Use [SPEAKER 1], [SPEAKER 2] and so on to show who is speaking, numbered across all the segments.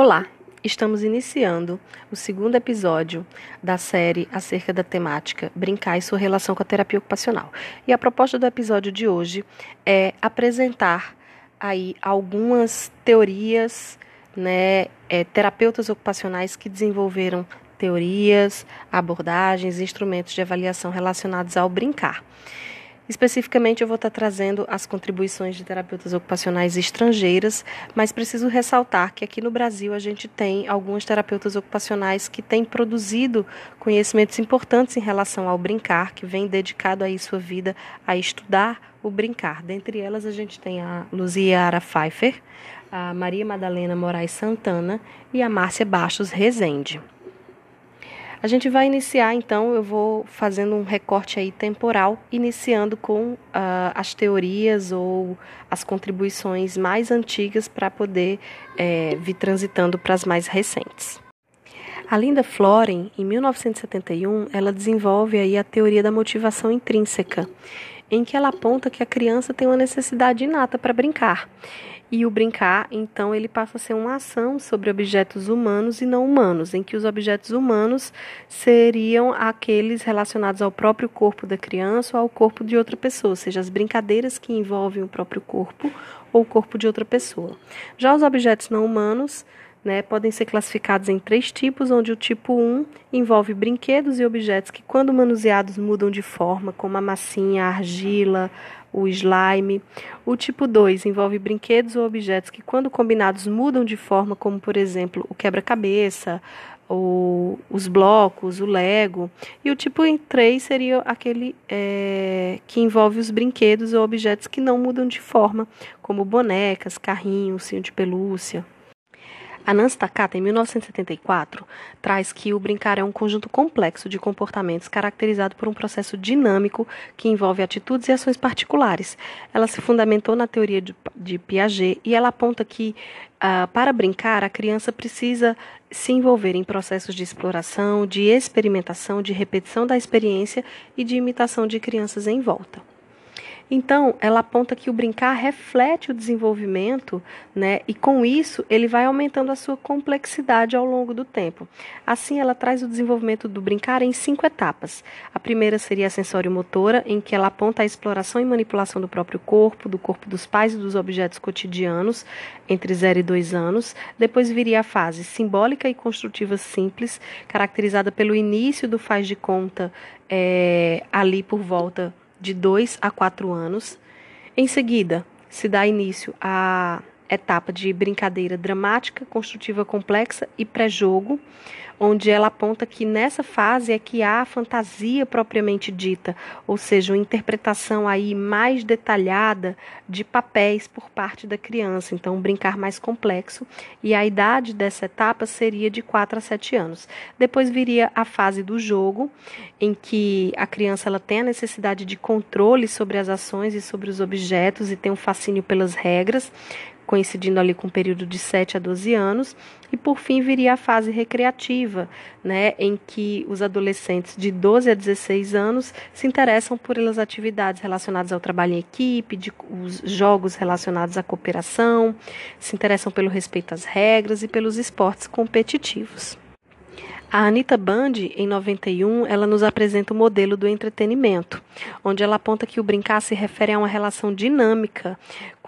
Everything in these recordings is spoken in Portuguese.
[SPEAKER 1] Olá, estamos iniciando o segundo episódio da série acerca da temática Brincar e sua relação com a terapia ocupacional. E a proposta do episódio de hoje é apresentar aí algumas teorias, né, é, terapeutas ocupacionais que desenvolveram teorias, abordagens, instrumentos de avaliação relacionados ao brincar. Especificamente, eu vou estar trazendo as contribuições de terapeutas ocupacionais estrangeiras, mas preciso ressaltar que aqui no Brasil a gente tem alguns terapeutas ocupacionais que têm produzido conhecimentos importantes em relação ao brincar, que vem dedicado aí sua vida a estudar o brincar. Dentre elas, a gente tem a Luziara Pfeiffer, a Maria Madalena Moraes Santana e a Márcia Bastos Rezende. A gente vai iniciar, então, eu vou fazendo um recorte aí temporal, iniciando com uh, as teorias ou as contribuições mais antigas para poder é, vir transitando para as mais recentes. A Linda Floren, em 1971, ela desenvolve aí a teoria da motivação intrínseca, em que ela aponta que a criança tem uma necessidade inata para brincar e o brincar, então, ele passa a ser uma ação sobre objetos humanos e não humanos, em que os objetos humanos seriam aqueles relacionados ao próprio corpo da criança ou ao corpo de outra pessoa, ou seja, as brincadeiras que envolvem o próprio corpo ou o corpo de outra pessoa. Já os objetos não humanos né, podem ser classificados em três tipos, onde o tipo 1 envolve brinquedos e objetos que, quando manuseados, mudam de forma, como a massinha, a argila, o slime. O tipo 2 envolve brinquedos ou objetos que, quando combinados, mudam de forma, como por exemplo o quebra-cabeça, os blocos, o Lego. E o tipo 3 seria aquele é, que envolve os brinquedos ou objetos que não mudam de forma, como bonecas, carrinhos, cinho de pelúcia. A Nancy Takata, em 1974, traz que o brincar é um conjunto complexo de comportamentos caracterizado por um processo dinâmico que envolve atitudes e ações particulares. Ela se fundamentou na teoria de, de Piaget e ela aponta que, uh, para brincar, a criança precisa se envolver em processos de exploração, de experimentação, de repetição da experiência e de imitação de crianças em volta. Então, ela aponta que o brincar reflete o desenvolvimento, né? E com isso, ele vai aumentando a sua complexidade ao longo do tempo. Assim, ela traz o desenvolvimento do brincar em cinco etapas. A primeira seria a sensório-motora, em que ela aponta a exploração e manipulação do próprio corpo, do corpo dos pais e dos objetos cotidianos, entre 0 e 2 anos. Depois viria a fase simbólica e construtiva simples, caracterizada pelo início do faz de conta é, ali por volta de 2 a 4 anos. Em seguida, se dá início à etapa de brincadeira dramática, construtiva complexa e pré-jogo, onde ela aponta que nessa fase é que há a fantasia propriamente dita, ou seja, uma interpretação aí mais detalhada de papéis por parte da criança, então um brincar mais complexo, e a idade dessa etapa seria de 4 a 7 anos. Depois viria a fase do jogo, em que a criança ela tem a necessidade de controle sobre as ações e sobre os objetos e tem um fascínio pelas regras, coincidindo ali com o período de 7 a 12 anos, e por fim viria a fase recreativa, né, em que os adolescentes de 12 a 16 anos se interessam por as atividades relacionadas ao trabalho em equipe, de, os jogos relacionados à cooperação, se interessam pelo respeito às regras e pelos esportes competitivos. A Anita Band, em 91, ela nos apresenta o modelo do entretenimento, onde ela aponta que o brincar se refere a uma relação dinâmica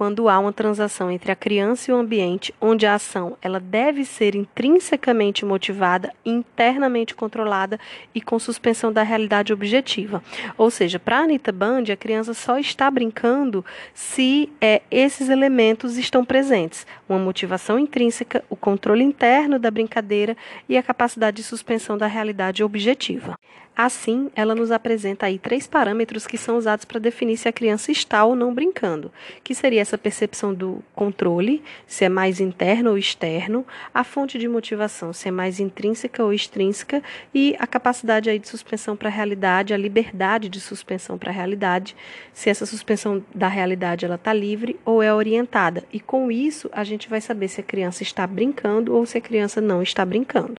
[SPEAKER 1] quando há uma transação entre a criança e o ambiente, onde a ação ela deve ser intrinsecamente motivada, internamente controlada e com suspensão da realidade objetiva. Ou seja, para a Anita Band, a criança só está brincando se é, esses elementos estão presentes: uma motivação intrínseca, o controle interno da brincadeira e a capacidade de suspensão da realidade objetiva. Assim, ela nos apresenta aí três parâmetros que são usados para definir se a criança está ou não brincando, que seria essa percepção do controle, se é mais interno ou externo, a fonte de motivação, se é mais intrínseca ou extrínseca, e a capacidade aí de suspensão para a realidade, a liberdade de suspensão para a realidade, se essa suspensão da realidade ela está livre ou é orientada. E com isso, a gente vai saber se a criança está brincando ou se a criança não está brincando.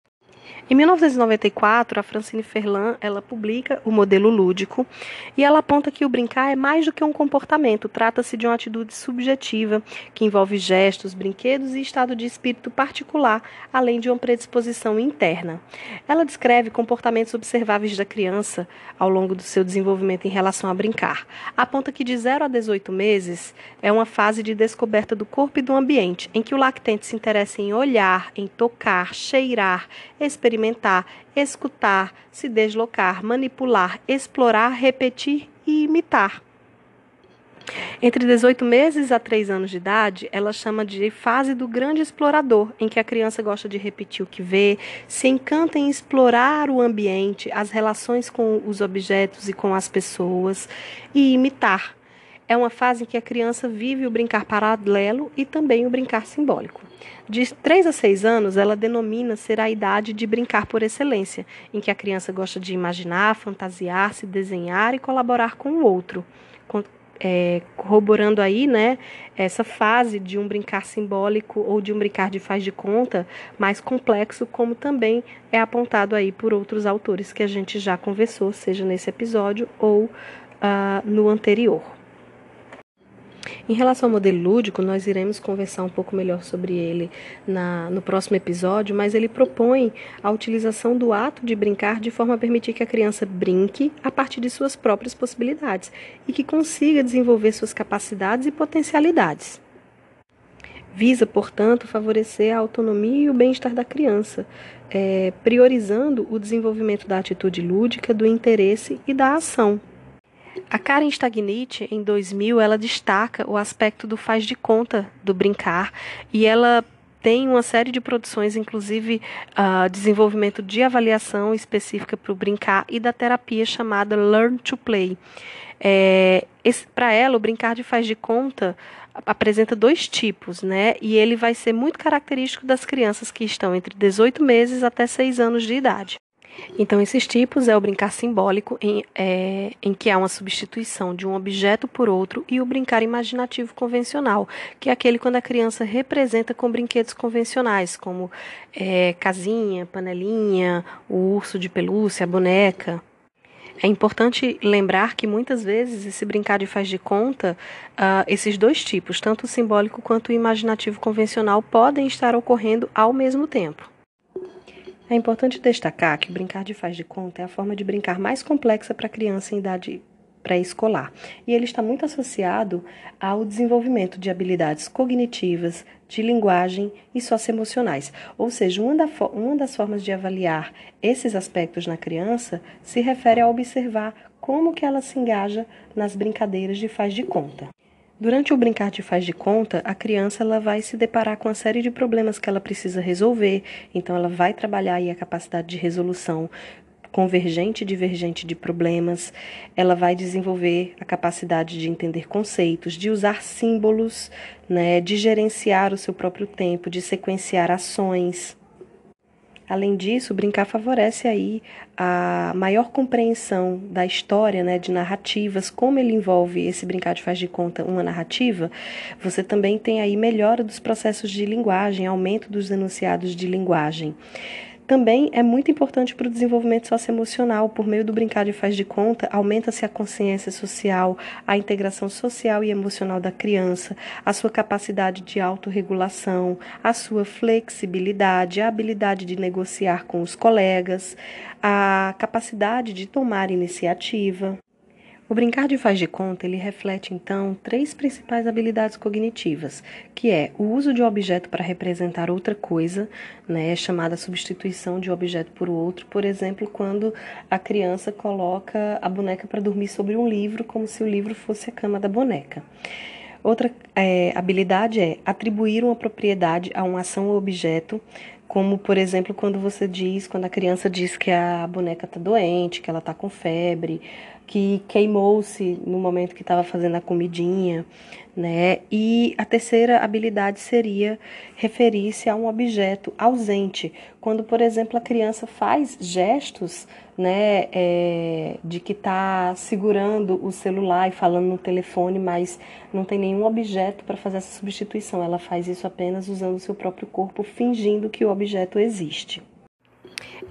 [SPEAKER 1] Em 1994, a Francine Ferlan ela publica o modelo lúdico e ela aponta que o brincar é mais do que um comportamento, trata-se de uma atitude subjetiva que envolve gestos, brinquedos e estado de espírito particular, além de uma predisposição interna. Ela descreve comportamentos observáveis da criança ao longo do seu desenvolvimento em relação a brincar. Aponta que de 0 a 18 meses é uma fase de descoberta do corpo e do ambiente, em que o lactente se interessa em olhar, em tocar, cheirar, experimentar, escutar, se deslocar, manipular, explorar, repetir e imitar. Entre 18 meses a 3 anos de idade, ela chama de fase do grande explorador, em que a criança gosta de repetir o que vê, se encanta em explorar o ambiente, as relações com os objetos e com as pessoas e imitar. É uma fase em que a criança vive o brincar paralelo e também o brincar simbólico. De 3 a 6 anos, ela denomina ser a idade de brincar por excelência, em que a criança gosta de imaginar, fantasiar, se desenhar e colaborar com o outro. É, corroborando aí, né, essa fase de um brincar simbólico ou de um brincar de faz de conta mais complexo, como também é apontado aí por outros autores que a gente já conversou, seja nesse episódio ou uh, no anterior. Em relação ao modelo lúdico, nós iremos conversar um pouco melhor sobre ele na, no próximo episódio, mas ele propõe a utilização do ato de brincar de forma a permitir que a criança brinque a partir de suas próprias possibilidades e que consiga desenvolver suas capacidades e potencialidades. Visa, portanto, favorecer a autonomia e o bem-estar da criança, é, priorizando o desenvolvimento da atitude lúdica, do interesse e da ação. A Karen Stagnit, em 2000, ela destaca o aspecto do faz de conta do brincar e ela tem uma série de produções, inclusive uh, desenvolvimento de avaliação específica para o brincar e da terapia chamada Learn to Play. É, para ela, o brincar de faz de conta apresenta dois tipos, né? E ele vai ser muito característico das crianças que estão entre 18 meses até 6 anos de idade. Então, esses tipos é o brincar simbólico, em, é, em que há uma substituição de um objeto por outro, e o brincar imaginativo convencional, que é aquele quando a criança representa com brinquedos convencionais, como é, casinha, panelinha, o urso de pelúcia, a boneca. É importante lembrar que muitas vezes esse brincar de faz de conta, uh, esses dois tipos, tanto o simbólico quanto o imaginativo convencional, podem estar ocorrendo ao mesmo tempo. É importante destacar que brincar de faz de conta é a forma de brincar mais complexa para criança em idade pré-escolar, e ele está muito associado ao desenvolvimento de habilidades cognitivas, de linguagem e socioemocionais. Ou seja, uma, da, uma das formas de avaliar esses aspectos na criança se refere a observar como que ela se engaja nas brincadeiras de faz de conta. Durante o brincar de faz de conta, a criança ela vai se deparar com uma série de problemas que ela precisa resolver, então ela vai trabalhar aí a capacidade de resolução convergente e divergente de problemas, ela vai desenvolver a capacidade de entender conceitos, de usar símbolos, né, de gerenciar o seu próprio tempo, de sequenciar ações. Além disso, brincar favorece aí a maior compreensão da história, né, de narrativas, como ele envolve esse brincar de faz de conta uma narrativa, você também tem aí melhora dos processos de linguagem, aumento dos enunciados de linguagem também é muito importante para o desenvolvimento socioemocional. Por meio do brincar de faz de conta, aumenta-se a consciência social, a integração social e emocional da criança, a sua capacidade de autorregulação, a sua flexibilidade, a habilidade de negociar com os colegas, a capacidade de tomar iniciativa. O brincar de faz de conta, ele reflete então três principais habilidades cognitivas, que é o uso de um objeto para representar outra coisa, né, chamada substituição de um objeto por outro, por exemplo, quando a criança coloca a boneca para dormir sobre um livro, como se o livro fosse a cama da boneca. Outra é, habilidade é atribuir uma propriedade a uma ação ou objeto, como por exemplo quando você diz, quando a criança diz que a boneca está doente, que ela está com febre, que queimou-se no momento que estava fazendo a comidinha, né? E a terceira habilidade seria referir-se a um objeto ausente, quando, por exemplo, a criança faz gestos, né, é, de que está segurando o celular e falando no telefone, mas não tem nenhum objeto para fazer essa substituição. Ela faz isso apenas usando o seu próprio corpo, fingindo que o objeto existe.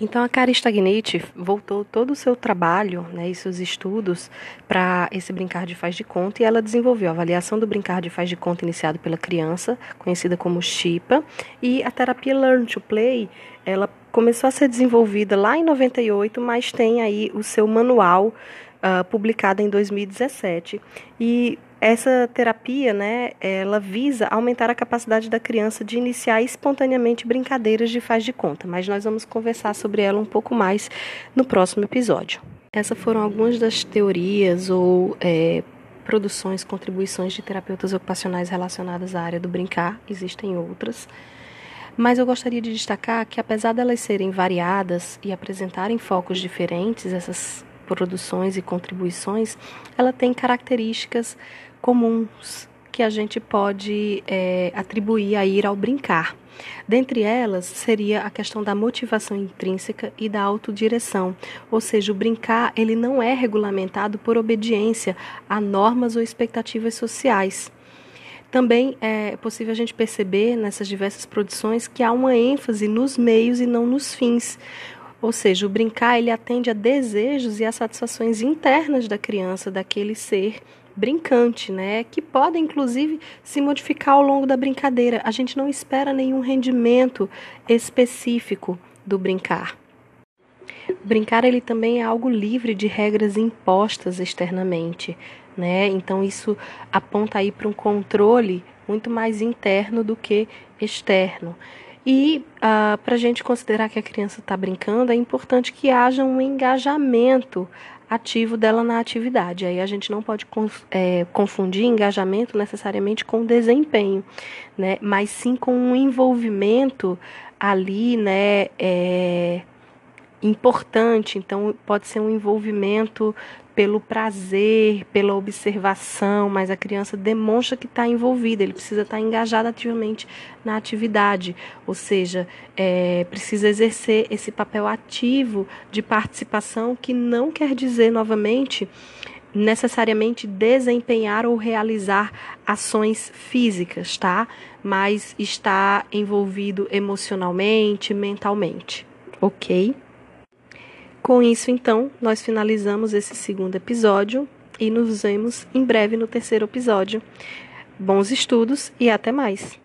[SPEAKER 1] Então a Kari Stagnete voltou todo o seu trabalho né, e seus estudos para esse brincar de faz de conta e ela desenvolveu a avaliação do brincar de faz de conta iniciado pela criança, conhecida como Chipa, e a terapia Learn to Play, ela começou a ser desenvolvida lá em 98, mas tem aí o seu manual uh, publicado em 2017 e essa terapia, né, ela visa aumentar a capacidade da criança de iniciar espontaneamente brincadeiras de faz de conta, mas nós vamos conversar sobre ela um pouco mais no próximo episódio. Essas foram algumas das teorias ou é, produções, contribuições de terapeutas ocupacionais relacionadas à área do brincar, existem outras. Mas eu gostaria de destacar que, apesar delas serem variadas e apresentarem focos diferentes, essas produções e contribuições, ela tem características comuns que a gente pode é, atribuir a ir ao brincar. Dentre elas, seria a questão da motivação intrínseca e da autodireção, ou seja, o brincar ele não é regulamentado por obediência a normas ou expectativas sociais. Também é possível a gente perceber nessas diversas produções que há uma ênfase nos meios e não nos fins. Ou seja, o brincar ele atende a desejos e a satisfações internas da criança, daquele ser brincante, né? Que podem inclusive se modificar ao longo da brincadeira. A gente não espera nenhum rendimento específico do brincar. Brincar ele também é algo livre de regras impostas externamente, né? Então isso aponta aí para um controle muito mais interno do que externo. E ah, para a gente considerar que a criança está brincando, é importante que haja um engajamento ativo dela na atividade. Aí a gente não pode é, confundir engajamento necessariamente com desempenho, né? Mas sim com um envolvimento ali, né? É, importante. Então pode ser um envolvimento pelo prazer, pela observação, mas a criança demonstra que está envolvida, ele precisa estar tá engajado ativamente na atividade, ou seja, é, precisa exercer esse papel ativo de participação, que não quer dizer, novamente, necessariamente desempenhar ou realizar ações físicas, tá? Mas está envolvido emocionalmente, mentalmente, ok? Com isso, então, nós finalizamos esse segundo episódio e nos vemos em breve no terceiro episódio. Bons estudos e até mais!